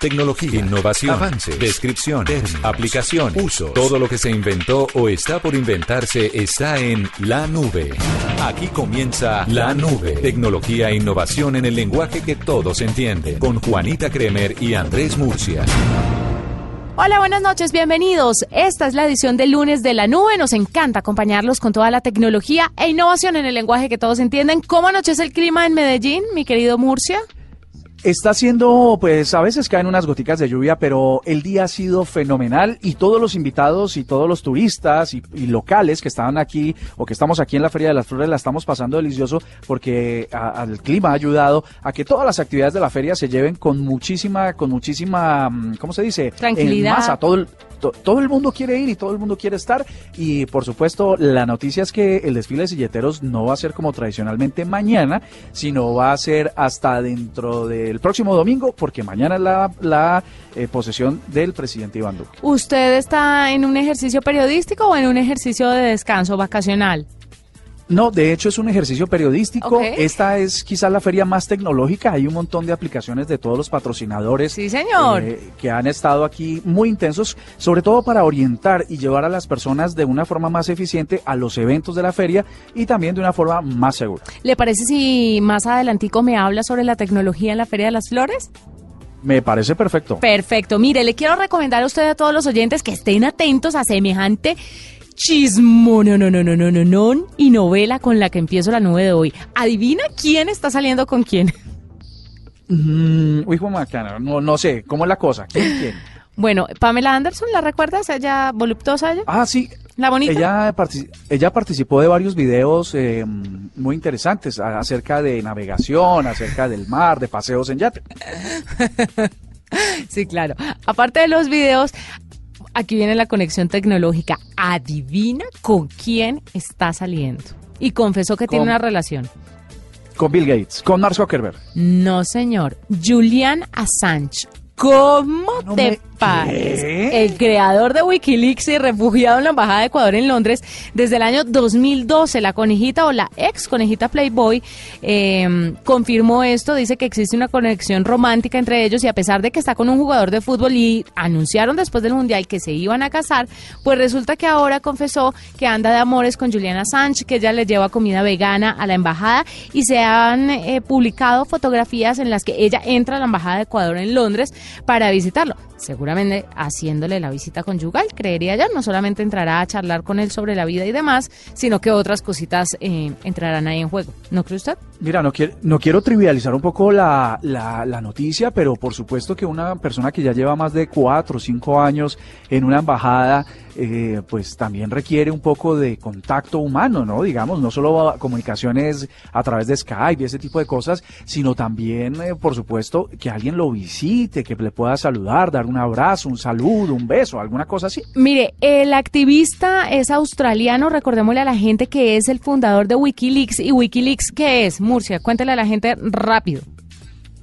Tecnología, innovación, avance, descripción, aplicación, uso. Todo lo que se inventó o está por inventarse está en la nube. Aquí comienza La Nube. Tecnología e innovación en el lenguaje que todos entienden. Con Juanita Kremer y Andrés Murcia. Hola, buenas noches, bienvenidos. Esta es la edición del lunes de la nube. Nos encanta acompañarlos con toda la tecnología e innovación en el lenguaje que todos entienden. ¿Cómo anochece el clima en Medellín, mi querido Murcia? Está haciendo, pues a veces caen unas goticas de lluvia, pero el día ha sido fenomenal y todos los invitados y todos los turistas y, locales que estaban aquí o que estamos aquí en la Feria de las Flores la estamos pasando delicioso porque al clima ha ayudado a que todas las actividades de la feria se lleven con muchísima, con muchísima, mm, ¿cómo se dice? Tranquilidad. En masa, todo el, todo el mundo quiere ir y todo el mundo quiere estar. Y por supuesto, la noticia es que el desfile de silleteros no va a ser como tradicionalmente mañana, sino va a ser hasta dentro del próximo domingo, porque mañana es la, la eh, posesión del presidente Iván Duque. ¿Usted está en un ejercicio periodístico o en un ejercicio de descanso vacacional? No, de hecho es un ejercicio periodístico. Esta es quizás la feria más tecnológica. Hay un montón de aplicaciones de todos los patrocinadores. Sí, señor. Eh, que han estado aquí muy intensos, sobre todo para orientar y llevar a las personas de una forma más eficiente a los eventos de la feria y también de una forma más segura. ¿Le parece si más adelantico me habla sobre la tecnología en la Feria de las Flores? Me parece perfecto. Perfecto. Mire, le quiero recomendar a usted a todos los oyentes que estén atentos a semejante chismo, no, no, no, no, no, no, no, y novela con la que empiezo la nube de hoy. Adivina quién está saliendo con quién. Mm, uy, Juan no, no sé, ¿cómo es la cosa? ¿Quién, quién? Bueno, Pamela Anderson, ¿la recuerdas? Ella voluptuosa ella. Ah, sí. La bonita. Ella, ella participó de varios videos eh, muy interesantes acerca de navegación, acerca del mar, de paseos en yate. sí, claro. Aparte de los videos, aquí viene la conexión tecnológica. Adivina con quién está saliendo. Y confesó que tiene una relación. Con Bill Gates, con Mark Zuckerberg. No, señor. Julian Assange. ¿Cómo te el creador de Wikileaks y refugiado en la Embajada de Ecuador en Londres desde el año 2012. La conejita o la ex conejita Playboy em, confirmó esto, dice que existe una conexión romántica entre ellos y a pesar de que está con un jugador de fútbol y anunciaron después del Mundial que se iban a casar, pues resulta que ahora confesó que anda de amores con Juliana Sánchez, que ella le lleva comida vegana a la embajada y se han eh, publicado fotografías en las que ella entra a la Embajada de Ecuador en Londres para visitarlo. Seguramente haciéndole la visita conyugal, creería ya, no solamente entrará a charlar con él sobre la vida y demás, sino que otras cositas eh, entrarán ahí en juego. ¿No cree usted? Mira, no quiero, no quiero trivializar un poco la, la, la noticia, pero por supuesto que una persona que ya lleva más de cuatro o cinco años en una embajada, eh, pues también requiere un poco de contacto humano, ¿no? Digamos, no solo comunicaciones a través de Skype y ese tipo de cosas, sino también, eh, por supuesto, que alguien lo visite, que le pueda saludar, dar un abrazo, un saludo, un beso, alguna cosa así. Mire, el activista es australiano, recordémosle a la gente que es el fundador de Wikileaks. ¿Y Wikileaks qué es? Murcia, cuéntele a la gente rápido.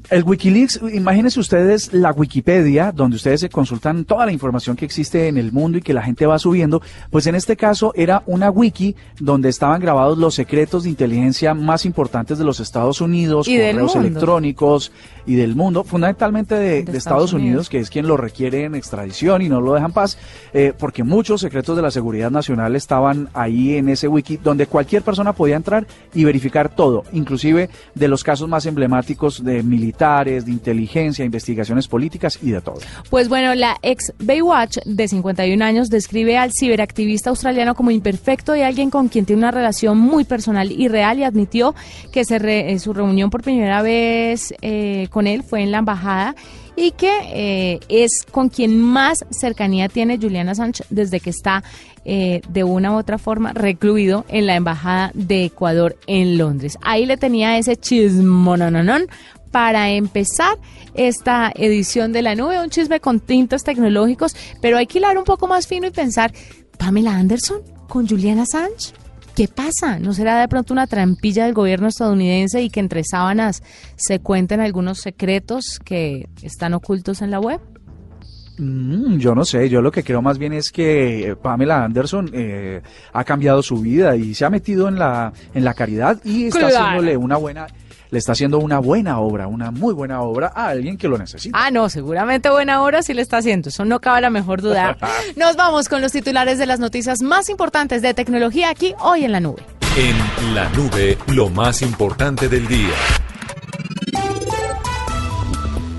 El Wikileaks, imagínense ustedes la Wikipedia, donde ustedes se consultan toda la información que existe en el mundo y que la gente va subiendo, pues en este caso era una wiki donde estaban grabados los secretos de inteligencia más importantes de los Estados Unidos, correos electrónicos y del mundo, fundamentalmente de, Estados, Unidos, que es quien lo requiere en extradición y no lo dejan paz, eh, porque muchos secretos de la seguridad nacional estaban ahí en ese wiki, donde cualquier persona podía entrar y verificar todo, inclusive de los casos más emblemáticos de militares de inteligencia, investigaciones políticas y de todo. Pues bueno, la ex Baywatch de 51 años describe al ciberactivista australiano como imperfecto y alguien con quien tiene una relación muy personal y real y admitió que se eh, su reunión por primera vez eh, con él fue en la embajada y que eh, es con quien más cercanía tiene Juliana Sánchez desde que está de una u otra forma recluido en la embajada de Ecuador en Londres. Ahí le tenía ese chismonononón para empezar esta edición de la nube, un chisme con tintos tecnológicos, pero hay que hilar un poco más fino y pensar, Pamela Anderson con Juliana Assange. ¿Qué pasa? ¿No será de pronto una trampilla del gobierno estadounidense y que entre sábanas se cuenten algunos secretos que están ocultos en la web? Mm, yo no sé, yo lo que creo más bien es que Pamela Anderson eh, ha cambiado su vida y se ha metido en la, en la caridad y está haciéndole una buena le está haciendo una buena obra, una muy buena obra a alguien que lo necesita. Ah, no, seguramente buena obra sí le está haciendo, eso no cabe la mejor duda. Nos vamos con los titulares de las noticias más importantes de tecnología aquí hoy en la nube. En la nube, lo más importante del día.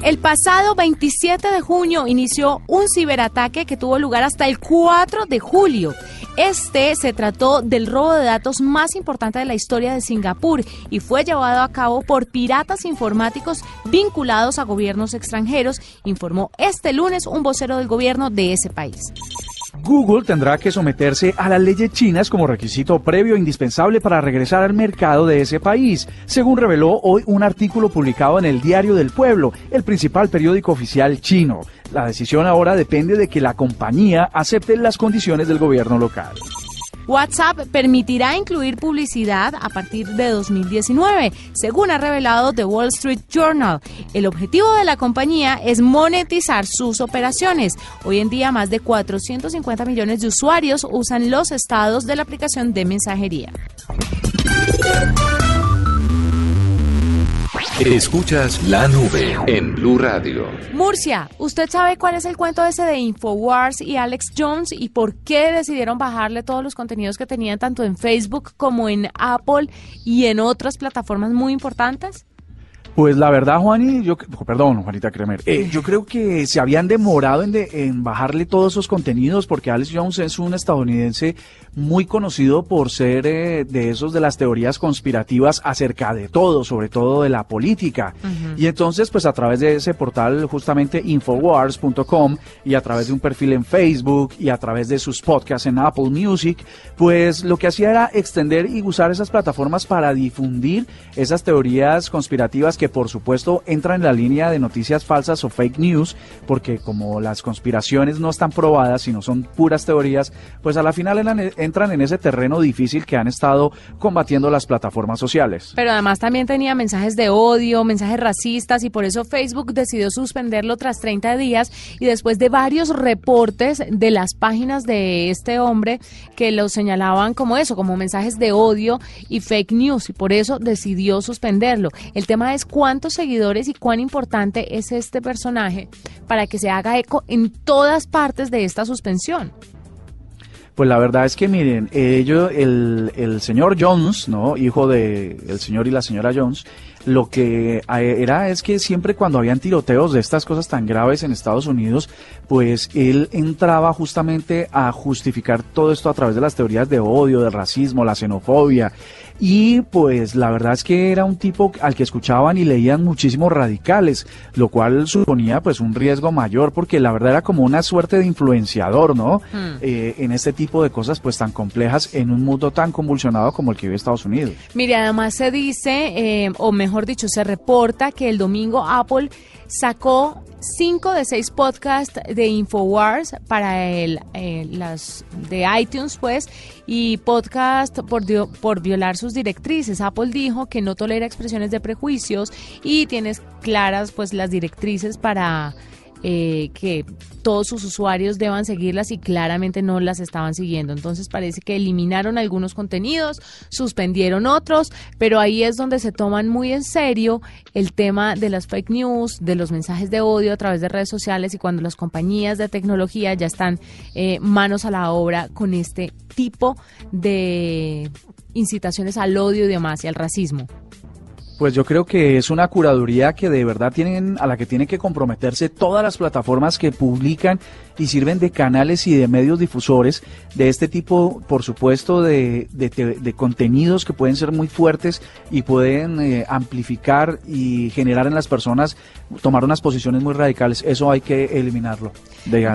El pasado 27 de junio inició un ciberataque que tuvo lugar hasta el 4 de julio. Este se trató del robo de datos más importante de la historia de Singapur y fue llevado a cabo por piratas informáticos vinculados a gobiernos extranjeros, informó este lunes un vocero del gobierno de ese país. Google tendrá que someterse a las leyes chinas como requisito previo e indispensable para regresar al mercado de ese país, según reveló hoy un artículo publicado en el Diario del Pueblo, el principal periódico oficial chino. La decisión ahora depende de que la compañía acepte las condiciones del gobierno local. WhatsApp permitirá incluir publicidad a partir de 2019, según ha revelado The Wall Street Journal. El objetivo de la compañía es monetizar sus operaciones. Hoy en día más de 450 millones de usuarios usan los estados de la aplicación de mensajería. Escuchas la nube en Blue Radio. Murcia, ¿usted sabe cuál es el cuento ese de Infowars y Alex Jones y por qué decidieron bajarle todos los contenidos que tenían tanto en Facebook como en Apple y en otras plataformas muy importantes? Pues la verdad, Juani, yo, perdón, Juanita Kremer, eh, yo creo que se habían demorado en, en bajarle todos esos contenidos porque Alex Jones es un estadounidense muy conocido por ser eh, de esos de las teorías conspirativas acerca de todo, sobre todo de la política. Y entonces, pues a través de ese portal, justamente infowars.com y a través de un perfil en Facebook y a través de sus podcasts en Apple Music, pues lo que hacía era extender y usar esas plataformas para difundir esas teorías conspirativas que por supuesto entran en la línea de noticias falsas o fake news, porque como las conspiraciones no están probadas, sino son puras teorías, pues a la final entran en ese terreno difícil que han estado combatiendo las plataformas sociales. Pero además también tenía mensajes de odio, mensajes racistas y por eso Facebook decidió suspenderlo tras 30 días y después de varios reportes de las páginas de este hombre que lo señalaban como eso, como mensajes de odio y fake news y por eso decidió suspenderlo. El tema es cuántos seguidores y cuán importante es este personaje para que se haga eco en todas partes de esta suspensión. Pues la verdad es que miren, ellos, el, el señor Jones, ¿no? Hijo de el señor y la señora Jones, lo que era es que siempre cuando habían tiroteos de estas cosas tan graves en Estados Unidos, pues él entraba justamente a justificar todo esto a través de las teorías de odio, del racismo, la xenofobia. Y pues la verdad es que era un tipo al que escuchaban y leían muchísimos radicales, lo cual suponía pues un riesgo mayor porque la verdad era como una suerte de influenciador, ¿no? Hmm. Eh, en este tipo de cosas pues tan complejas en un mundo tan convulsionado como el que vive Estados Unidos. Mire, además se dice, eh, o mejor dicho, se reporta que el domingo Apple sacó cinco de seis podcasts de Infowars para el, eh, las de iTunes, pues, y podcast por, por violar sus directrices. Apple dijo que no tolera expresiones de prejuicios y tienes claras, pues, las directrices para eh, que todos sus usuarios deban seguirlas y claramente no las estaban siguiendo. Entonces parece que eliminaron algunos contenidos, suspendieron otros, pero ahí es donde se toman muy en serio el tema de las fake news, de los mensajes de odio a través de redes sociales y cuando las compañías de tecnología ya están eh, manos a la obra con este tipo de incitaciones al odio y demás y al racismo. Pues yo creo que es una curaduría que de verdad tienen, a la que tienen que comprometerse todas las plataformas que publican y sirven de canales y de medios difusores de este tipo, por supuesto, de, de, contenidos que pueden ser muy fuertes y pueden eh, amplificar y generar en las personas tomar unas posiciones muy radicales. Eso hay que eliminarlo,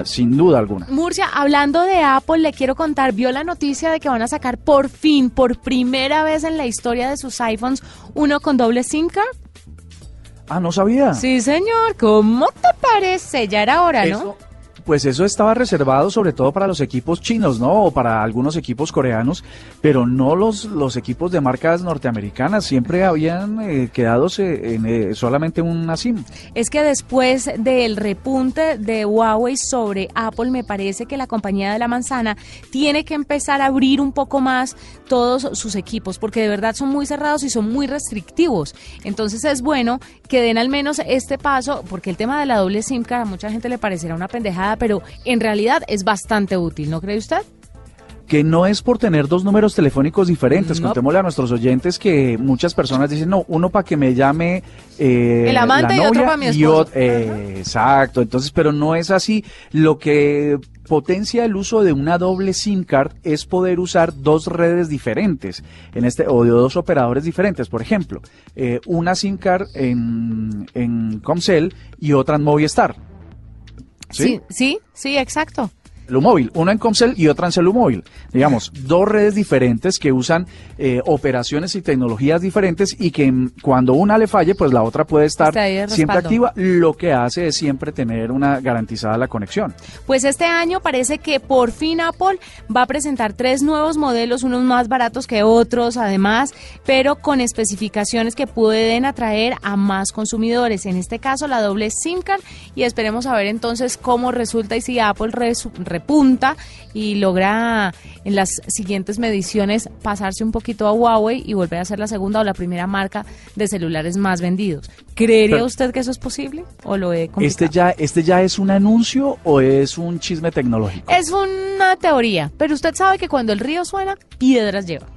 sin duda alguna. Murcia, hablando de Apple, le quiero contar, vio la noticia de que van a sacar por fin, por primera vez en la historia de sus iPhones, uno con doble SIM card. Ah, no sabía. Sí, señor. ¿Cómo te parece? Ya era hora, ¿no? pues eso estaba reservado sobre todo para los equipos chinos, ¿no? O para algunos equipos coreanos, pero no los, los equipos de marcas norteamericanas. Siempre habían eh, quedado en eh, solamente una SIM. Es que después del repunte de Huawei sobre Apple, me parece que la compañía de la manzana tiene que empezar a abrir un poco más todos sus equipos, porque de verdad son muy cerrados y son muy restrictivos. Entonces es bueno que den al menos este paso, porque el tema de la doble SIM card a mucha gente le parecerá una pendejada, pero en realidad es bastante útil, ¿no cree usted? que no es por tener dos números telefónicos diferentes. Contémosle a nuestros oyentes que muchas personas dicen, no, uno para que me llame eh, el amante y otro para mi esposo. Eh, exacto, entonces, pero no es así. Lo que potencia el uso de una doble SIM card es poder usar dos redes diferentes en este o de dos operadores diferentes. Por ejemplo, eh, una SIM card en, en Comcel y otra en Movistar. sí, sí, sí exacto móvil, una en Comcel y otra en Celumóvil. Digamos, dos redes diferentes que usan eh, operaciones y tecnologías diferentes y que cuando una le falle, pues la otra puede estar siempre activa. Lo que hace es siempre tener una garantizada la conexión. Pues este año parece que por fin Apple va a presentar tres nuevos modelos, unos más baratos que otros, además, pero con especificaciones que pueden atraer a más consumidores. En este caso, la doble SIM card y esperemos a ver entonces cómo resulta y si Apple repunta y logra en las siguientes mediciones pasarse un poquito a Huawei y volver a ser la segunda o la primera marca de celulares más vendidos. ¿Creería usted que eso es posible o lo he Este ya, este ya es un anuncio o es un chisme tecnológico. Es una teoría, pero usted sabe que cuando el río suena, piedras lleva.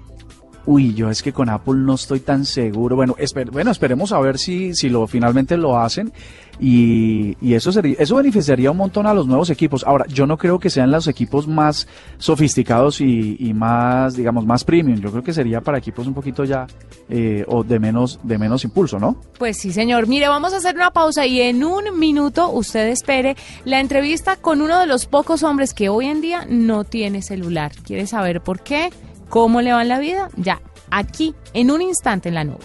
Uy, yo es que con Apple no estoy tan seguro. Bueno, bueno esperemos a ver si, si lo finalmente lo hacen y, y, eso sería, eso beneficiaría un montón a los nuevos equipos. Ahora, yo no creo que sean los equipos más sofisticados y, y más, digamos, más premium. Yo creo que sería para equipos un poquito ya eh, o de menos, de menos impulso, ¿no? Pues sí, señor. Mire, vamos a hacer una pausa y en un minuto usted espere la entrevista con uno de los pocos hombres que hoy en día no tiene celular. ¿Quiere saber por qué? ¿Cómo le va en la vida? Ya, aquí, en un instante en la nube.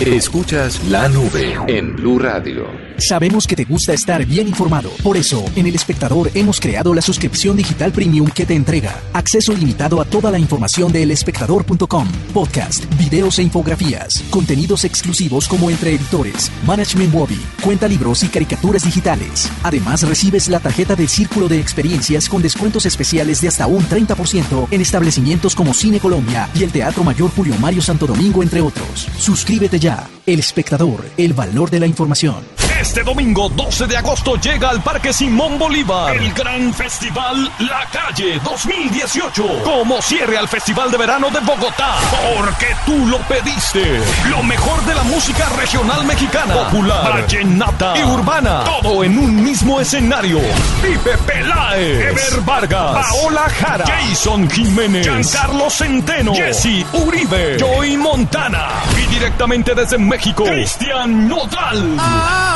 Escuchas la nube en Blue Radio. Sabemos que te gusta estar bien informado. Por eso, en El Espectador hemos creado la suscripción digital premium que te entrega acceso limitado a toda la información de elespectador.com, podcast, videos e infografías, contenidos exclusivos como entre editores, management Bobby, cuenta libros y caricaturas digitales. Además, recibes la tarjeta del Círculo de Experiencias con descuentos especiales de hasta un 30% en establecimientos como Cine Colombia y el Teatro Mayor Julio Mario Santo Domingo, entre otros. Suscríbete ya. El Espectador, el valor de la información. Este domingo 12 de agosto llega al Parque Simón Bolívar. El gran festival La Calle 2018 como cierre al Festival de Verano de Bogotá. Porque tú lo pediste. Lo mejor de la música regional mexicana, popular, vallenata. y urbana. Todo en un mismo escenario. Pipe Peláez, Ever Vargas, Paola Jara, Jason Jiménez, Giancarlo Centeno, Jesse Uribe, Joy Montana. Y directamente desde México, Cristian Nodal.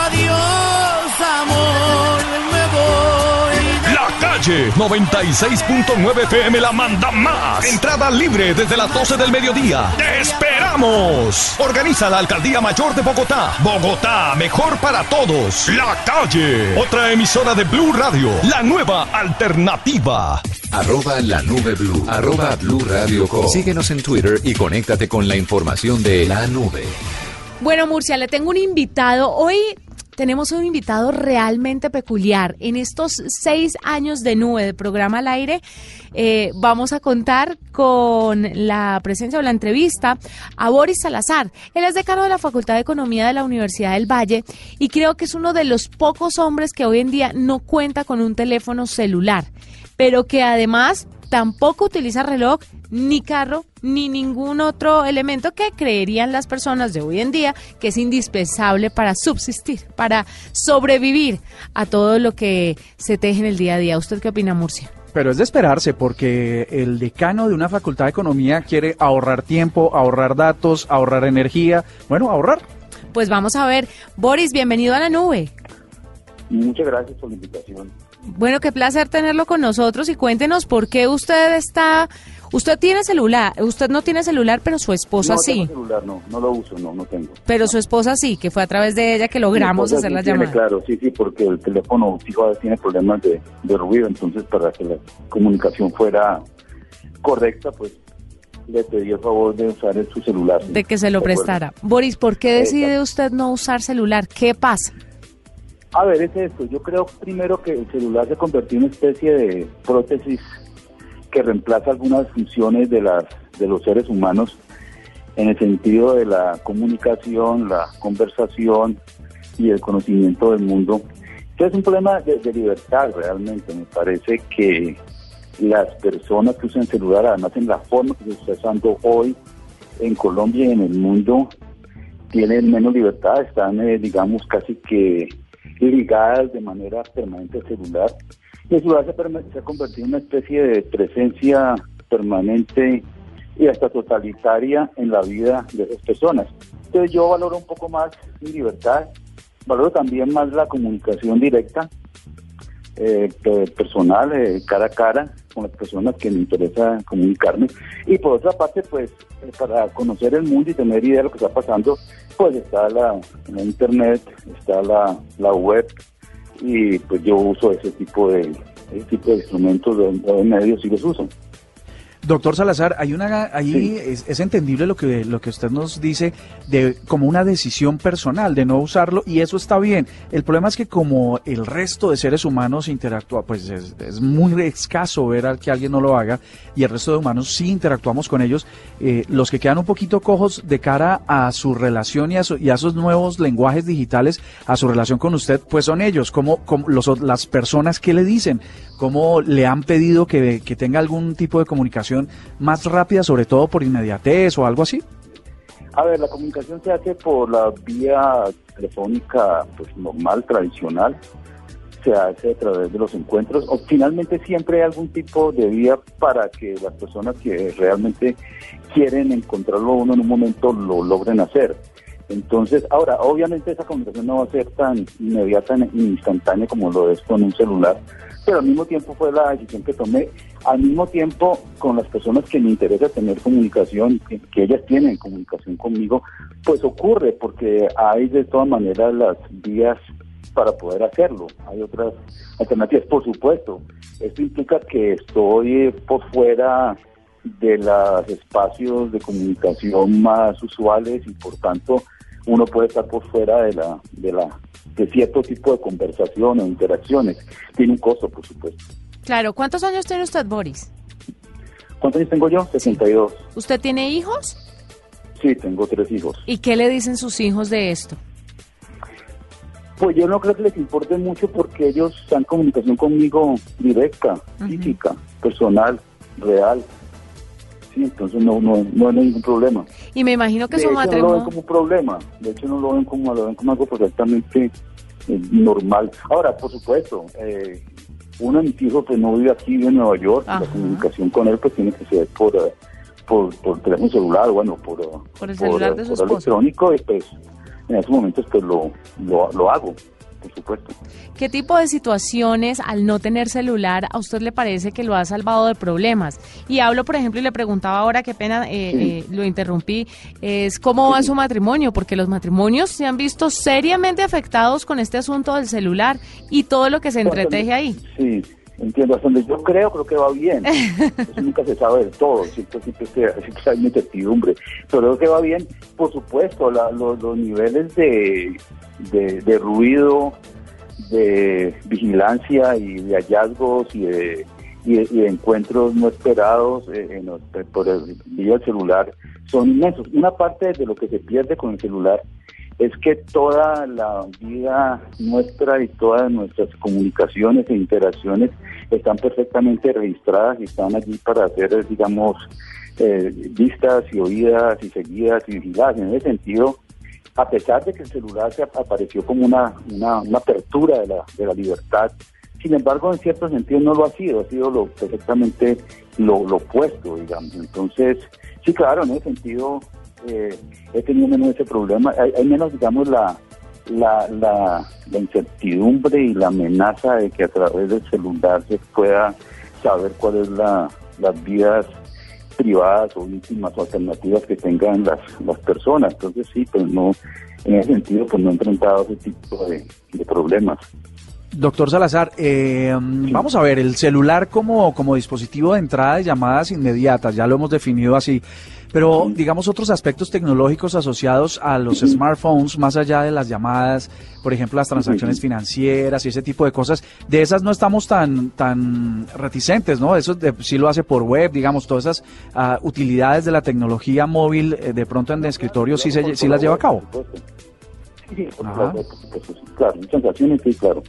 Adiós, amor, me voy. La calle 96.9 FM la manda más. Entrada libre desde las 12 del mediodía. ¡Te esperamos! Organiza la Alcaldía Mayor de Bogotá. Bogotá, mejor para todos. La calle. Otra emisora de Blue Radio. La nueva alternativa. Arroba la nube blue. Arroba blue radio Síguenos en Twitter y conéctate con la información de la nube. Bueno, Murcia, le tengo un invitado. Hoy tenemos un invitado realmente peculiar. En estos seis años de nube de programa al aire, eh, vamos a contar con la presencia o la entrevista a Boris Salazar. Él es decano de la Facultad de Economía de la Universidad del Valle y creo que es uno de los pocos hombres que hoy en día no cuenta con un teléfono celular, pero que además tampoco utiliza reloj, ni carro, ni ningún otro elemento que creerían las personas de hoy en día que es indispensable para subsistir, para sobrevivir a todo lo que se teje en el día a día. ¿Usted qué opina, Murcia? Pero es de esperarse porque el decano de una facultad de economía quiere ahorrar tiempo, ahorrar datos, ahorrar energía, bueno, ahorrar. Pues vamos a ver. Boris, bienvenido a la nube. Muchas gracias por la invitación. Bueno, qué placer tenerlo con nosotros y cuéntenos por qué usted está, usted tiene celular, usted no tiene celular, pero su esposa no sí. Tengo celular, no, no lo uso, no, no tengo. Pero su esposa sí, que fue a través de ella que logramos hacer la tiene, llamada. Claro, sí, sí, porque el teléfono fijo tiene problemas de, de ruido, entonces para que la comunicación fuera correcta, pues le pedí el favor de usar su celular. De que se lo prestara. Boris, ¿por qué decide usted no usar celular? ¿Qué pasa? A ver, es esto. Yo creo primero que el celular se convirtió en una especie de prótesis que reemplaza algunas funciones de, las, de los seres humanos en el sentido de la comunicación, la conversación y el conocimiento del mundo. Entonces es un problema de, de libertad realmente. Me parece que las personas que usan celular, además en la forma que se está usando hoy en Colombia y en el mundo, tienen menos libertad, están, eh, digamos, casi que ligadas de manera permanente celular. Y el celular se, se ha convertido en una especie de presencia permanente y hasta totalitaria en la vida de esas personas. Entonces yo valoro un poco más mi libertad, valoro también más la comunicación directa, eh, personal, eh, cara a cara, con las personas que me interesa comunicarme. Y por otra parte, pues, eh, para conocer el mundo y tener idea de lo que está pasando, pues está la, internet, está la, la web, y pues yo uso ese tipo de, ese tipo de instrumentos, de, de medios y los uso. Doctor Salazar, hay una, ahí sí. es, es, entendible lo que lo que usted nos dice de como una decisión personal de no usarlo y eso está bien. El problema es que como el resto de seres humanos interactúa, pues es, es muy escaso ver a que alguien no lo haga y el resto de humanos sí interactuamos con ellos. Eh, los que quedan un poquito cojos de cara a su relación y a, su, y a esos nuevos lenguajes digitales, a su relación con usted, pues son ellos, como, como los, las personas que le dicen, cómo le han pedido que, que tenga algún tipo de comunicación más rápida, sobre todo por inmediatez o algo así? A ver, la comunicación se hace por la vía telefónica pues normal, tradicional, se hace a través de los encuentros, o finalmente siempre hay algún tipo de vía para que las personas que realmente quieren encontrarlo uno en un momento lo logren hacer. Entonces, ahora, obviamente esa comunicación no va a ser tan inmediata ni instantánea como lo es con un celular, pero al mismo tiempo fue la decisión que tomé, al mismo tiempo con las personas que me interesa tener comunicación, que, que, ellas tienen comunicación conmigo, pues ocurre, porque hay de todas maneras las vías para poder hacerlo, hay otras alternativas, por supuesto, esto implica que estoy por fuera de los espacios de comunicación más usuales y por tanto uno puede estar por fuera de la de la de cierto tipo de conversación o interacciones. Tiene un costo, por supuesto. Claro. ¿Cuántos años tiene usted, Boris? ¿Cuántos años tengo yo? 62. ¿Usted tiene hijos? Sí, tengo tres hijos. ¿Y qué le dicen sus hijos de esto? Pues yo no creo que les importe mucho porque ellos están en comunicación conmigo directa, uh -huh. física, personal, real. Sí, entonces no, no, no hay ningún problema. Y me imagino que de su hecho, matrimonio... no lo ven como un problema, de hecho no lo ven como, lo ven como algo perfectamente eh, normal. Ahora, por supuesto, eh, uno de mis hijos pues no vive aquí, vive en Nueva York, Ajá. la comunicación con él pues tiene que ser por, uh, por, por teléfono celular, bueno, por, uh, por el celular por, de su por esposo. electrónico y pues en esos momentos pues lo, lo, lo hago por supuesto. ¿Qué tipo de situaciones al no tener celular a usted le parece que lo ha salvado de problemas? Y hablo, por ejemplo, y le preguntaba ahora, qué pena, eh, sí. eh, lo interrumpí, es cómo va su matrimonio, porque los matrimonios se han visto seriamente afectados con este asunto del celular y todo lo que se entreteje ahí. Sí, entiendo, hasta donde yo creo, creo que va bien. Eso nunca se sabe del todo, siempre, siempre, siempre hay incertidumbre. Pero creo que va bien, por supuesto, la, los, los, niveles de, de, de, ruido, de vigilancia y de hallazgos y de, y de, encuentros no esperados eh, en los, por el vía celular son inmensos. Una parte de lo que se pierde con el celular es que toda la vida nuestra y todas nuestras comunicaciones e interacciones están perfectamente registradas y están allí para ser, digamos, eh, vistas y oídas y seguidas y vigiladas. En ese sentido, a pesar de que el celular se apareció como una, una, una apertura de la, de la libertad, sin embargo, en cierto sentido no lo ha sido, ha sido lo perfectamente lo, opuesto, digamos. Entonces, sí, claro, en ese sentido eh, he tenido menos ese problema, hay, hay, menos, digamos, la, la, la, incertidumbre y la amenaza de que a través del celular se pueda saber cuáles la, las vías privadas o íntimas o alternativas que tengan las, las personas. Entonces sí, pues no, en ese sentido pues no he enfrentado ese tipo de, de problemas. Doctor Salazar, eh, vamos a ver, el celular como, como dispositivo de entrada de llamadas inmediatas, ya lo hemos definido así, pero digamos otros aspectos tecnológicos asociados a los smartphones, más allá de las llamadas, por ejemplo, las transacciones financieras y ese tipo de cosas, de esas no estamos tan, tan reticentes, ¿no? Eso de, sí lo hace por web, digamos, todas esas ah, utilidades de la tecnología móvil, eh, de pronto en el escritorio sí, se, sí las lleva a cabo. Sí, claro, transacciones, sí, claro.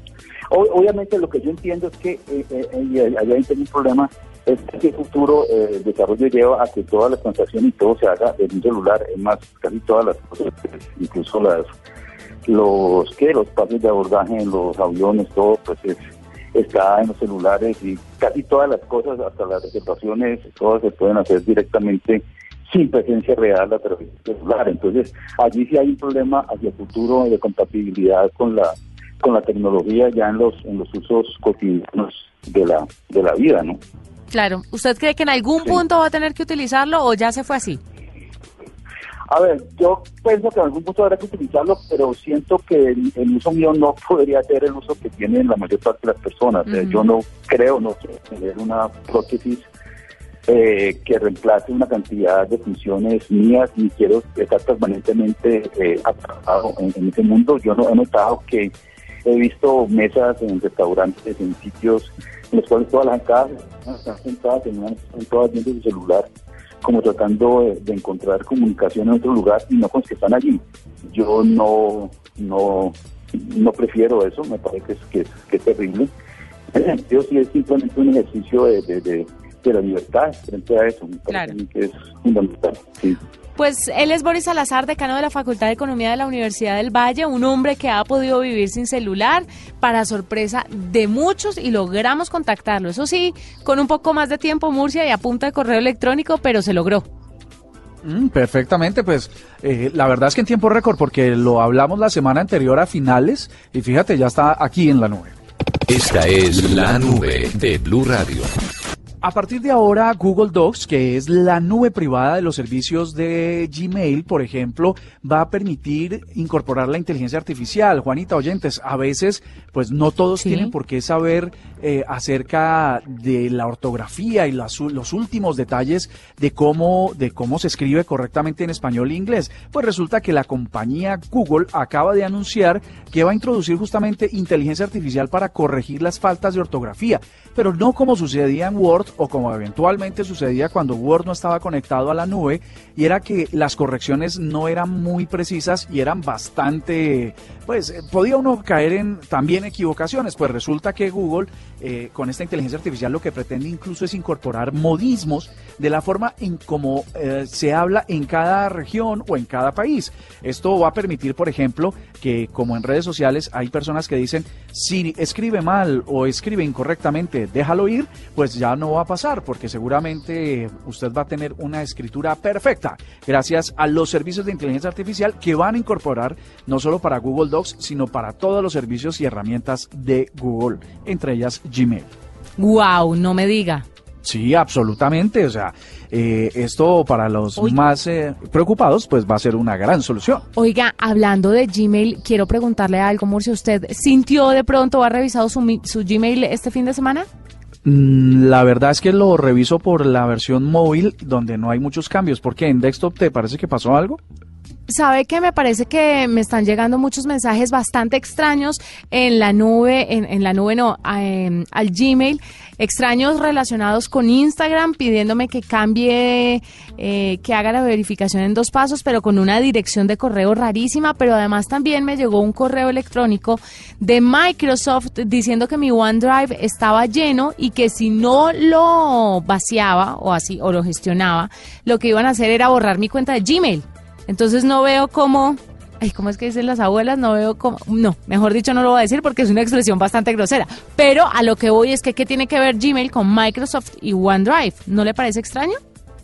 Obviamente lo que yo entiendo es que eh, eh, eh, y allá hay un problema, es que el futuro eh, desarrollo lleva a que todas las transacciones y todo se haga en un celular, es más, casi todas las cosas, incluso las los que los pases de abordaje en los aviones, todo pues es, está en los celulares y casi todas las cosas, hasta las reservaciones, todas se pueden hacer directamente sin presencia real a través del celular. Entonces, allí sí hay un problema hacia el futuro de compatibilidad con la con la tecnología ya en los en los usos cotidianos de la de la vida, ¿no? Claro. ¿Usted cree que en algún Sí. punto va a tener que utilizarlo o ya se fue así? A ver, yo pienso que en algún punto habrá que utilizarlo, pero siento que el, el uso mío no podría ser el uso que tienen la mayor parte de las personas. Yo no creo, no quiero tener una prótesis eh, que reemplace una cantidad de funciones mías, ni quiero estar permanentemente eh, atrapado en, en ese mundo. Yo no he notado que he visto mesas en restaurantes, en sitios en los cuales todas las casas están sentadas, en una- están todas viendo su celular como tratando de, de encontrar comunicación en otro lugar y no con los que están allí. Yo no no no prefiero eso, me parece que es, que es, que es terrible. En ese sentido sí es simplemente un ejercicio de, de, de, de la libertad frente a eso, me parece Claro. que es fundamental. Sí. Pues él es Boris Salazar, decano de la Facultad de Economía de la Universidad del Valle, un hombre que ha podido vivir sin celular para sorpresa de muchos y logramos contactarlo. Eso sí, con un poco más de tiempo, Murcia, y a punta de correo electrónico, pero se logró. Mm, perfectamente, pues eh, la verdad es que en tiempo récord, porque lo hablamos la semana anterior a finales y fíjate, ya está aquí en la nube. Esta es la nube de Blue Radio. A partir de ahora, Google Docs, que es la nube privada de los servicios de Gmail, por ejemplo, va a permitir incorporar la inteligencia artificial. Juanita, oyentes, a veces, pues no todos Sí. tienen por qué saber eh, acerca de la ortografía y las- los últimos detalles de cómo, de cómo se escribe correctamente en español e inglés. Pues resulta que la compañía Google acaba de anunciar que va a introducir justamente inteligencia artificial para corregir las faltas de ortografía, pero no como sucedía en Word o como eventualmente sucedía cuando Word no estaba conectado a la nube, y era que las correcciones no eran muy precisas y eran bastante, pues eh, podía uno caer en también equivocaciones, pues resulta que Google eh, con esta inteligencia artificial lo que pretende incluso es incorporar modismos de la forma en cómo eh, se habla en cada región o en cada país. Esto va a permitir, por ejemplo, que como en redes sociales hay personas que dicen, si escribe mal o escribe incorrectamente, déjalo ir, pues ya no va a pasar, porque seguramente usted va a tener una escritura perfecta gracias a los servicios de inteligencia artificial que van a incorporar no solo para Google Docs, sino para todos los servicios y herramientas de Google, entre ellas Gmail. Wow, no me diga. Sí, absolutamente. O sea, eh, esto para los más eh, preocupados, pues va a ser una gran solución. Oiga, hablando de Gmail, quiero preguntarle algo, Murcia. ¿Usted sintió de pronto o ha revisado su, su Gmail este fin de semana? Mm, La verdad es que lo reviso por la versión móvil, donde no hay muchos cambios. ¿Por qué? ¿En desktop te parece que pasó algo? Sabe que me parece que me están llegando muchos mensajes bastante extraños en la nube, en, en la nube no, a, em, al Gmail, extraños relacionados con Instagram, pidiéndome que cambie, eh, que haga la verificación en dos pasos, pero con una dirección de correo rarísima, pero además también me llegó un correo electrónico de Microsoft diciendo que mi OneDrive estaba lleno y que si no lo vaciaba o así, o lo gestionaba, lo que iban a hacer era borrar mi cuenta de Gmail. Entonces no veo cómo, ay, ¿cómo es que dicen las abuelas? No veo cómo, no, mejor dicho no lo voy a decir porque es una expresión bastante grosera. Pero a lo que voy es que ¿qué tiene que ver Gmail con Microsoft y OneDrive? ¿No le parece extraño?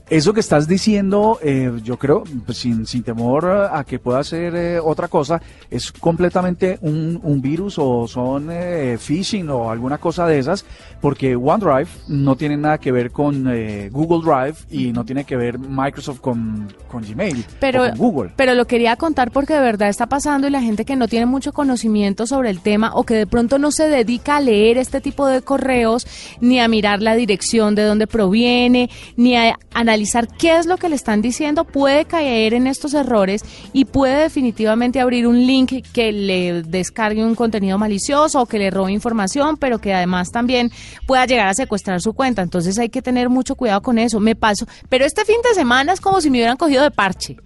Eso que estás diciendo, eh, yo creo, pues, sin, sin temor a que pueda ser eh, otra cosa, es completamente un, un virus o son eh, phishing o alguna cosa de esas, porque OneDrive no tiene nada que ver con eh, Google Drive y no tiene que ver Microsoft con, con Gmail Pero, o con Google. pero lo quería contar porque de verdad está pasando y la gente que no tiene mucho conocimiento sobre el tema o que de pronto no se dedica a leer este tipo de correos, ni a mirar la dirección de dónde proviene, ni a analizar qué es lo que le están diciendo, puede caer en estos errores y puede definitivamente abrir un link que le descargue un contenido malicioso o que le robe información, pero que además también pueda llegar a secuestrar su cuenta. Entonces hay que tener mucho cuidado con eso. Me paso, pero este fin de semana es como si me hubieran cogido de parche.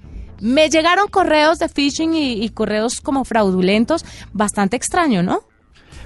Me llegaron correos de phishing y, y correos como fraudulentos, bastante extraño, ¿no?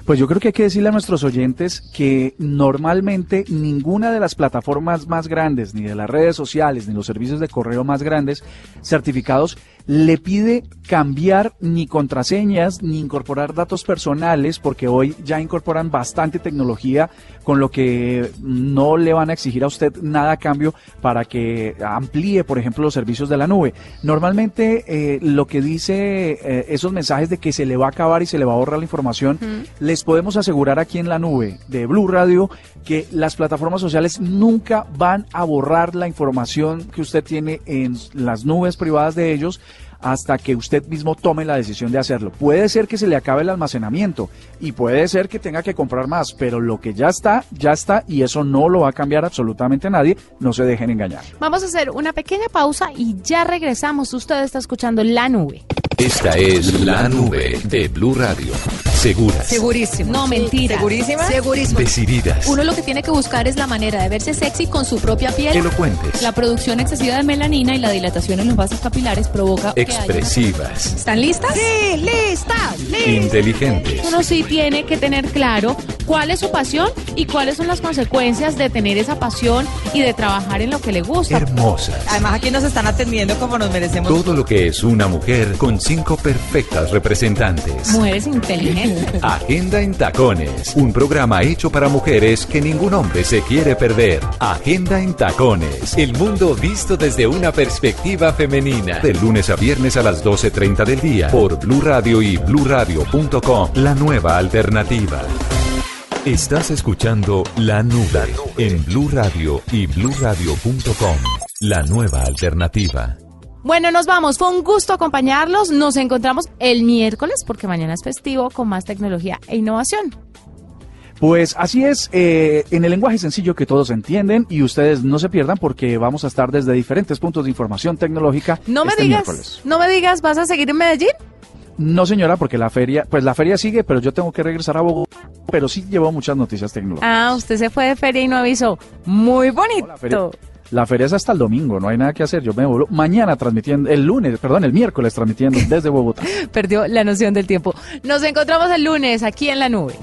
Pues yo creo que hay que decirle a nuestros oyentes que normalmente ninguna de las plataformas más grandes, ni de las redes sociales, ni los servicios de correo más grandes, certificados, le pide cambiar ni contraseñas, ni incorporar datos personales, porque hoy ya incorporan bastante tecnología, con lo que no le van a exigir a usted nada a cambio para que amplíe, por ejemplo, los servicios de la nube. Normalmente eh, lo que dice eh, esos mensajes de que se le va a acabar y se le va a borrar la información, les podemos asegurar aquí en la nube de Blue Radio que las plataformas sociales nunca van a borrar la información que usted tiene en las nubes privadas de ellos hasta que usted mismo tome la decisión de hacerlo. Puede ser que se le acabe el almacenamiento y puede ser que tenga que comprar más, pero lo que ya está, ya está y eso no lo va a cambiar absolutamente nadie. No se dejen engañar. Vamos a hacer una pequeña pausa y ya regresamos. Usted está escuchando La Nube. Esta es la nube de Blue Radio. Seguras, Segurísimo. No, mentira. ¿Segurísima? Segurísimo. decididas, Uno lo que tiene que buscar es la manera de verse sexy con su propia piel. elocuentes, La producción excesiva de melanina y la dilatación en los vasos capilares provoca que haya- expresivas, ¿Están listas? Sí, lista, lista. inteligentes. Uno sí tiene que tener claro cuál es su pasión y cuáles son las consecuencias de tener esa pasión y de trabajar en lo que le gusta. hermosas. Además aquí nos están atendiendo como nos merecemos. Todo lo que es una mujer con cinco perfectas representantes. Mujeres inteligentes. Agenda en Tacones, un programa hecho para mujeres que ningún hombre se quiere perder. Agenda en Tacones, el mundo visto desde una perspectiva femenina. De lunes a viernes a las 12.30 del día por Blue Radio y bluradio.com, la nueva alternativa. Estás escuchando La Nube en Blue Radio y bluradio.com, la nueva alternativa. Bueno, nos vamos. Fue un gusto acompañarlos. Nos encontramos el miércoles porque mañana es festivo con más tecnología e innovación. Pues así es, eh, en el lenguaje sencillo que todos entienden y ustedes no se pierdan porque vamos a estar desde diferentes puntos de información tecnológica No me este digas, miércoles. no me digas, ¿vas a seguir en Medellín? No señora, porque la feria, pues la feria sigue, pero yo tengo que regresar a Bogotá, pero sí llevo muchas noticias tecnológicas. Ah, usted se fue de feria y no avisó. Muy bonito. La feria es hasta el domingo, no hay nada que hacer. Yo me vuelvo mañana transmitiendo, el lunes, perdón, el miércoles transmitiendo desde Bogotá. Perdió la noción del tiempo. Nos encontramos el lunes aquí en la nube.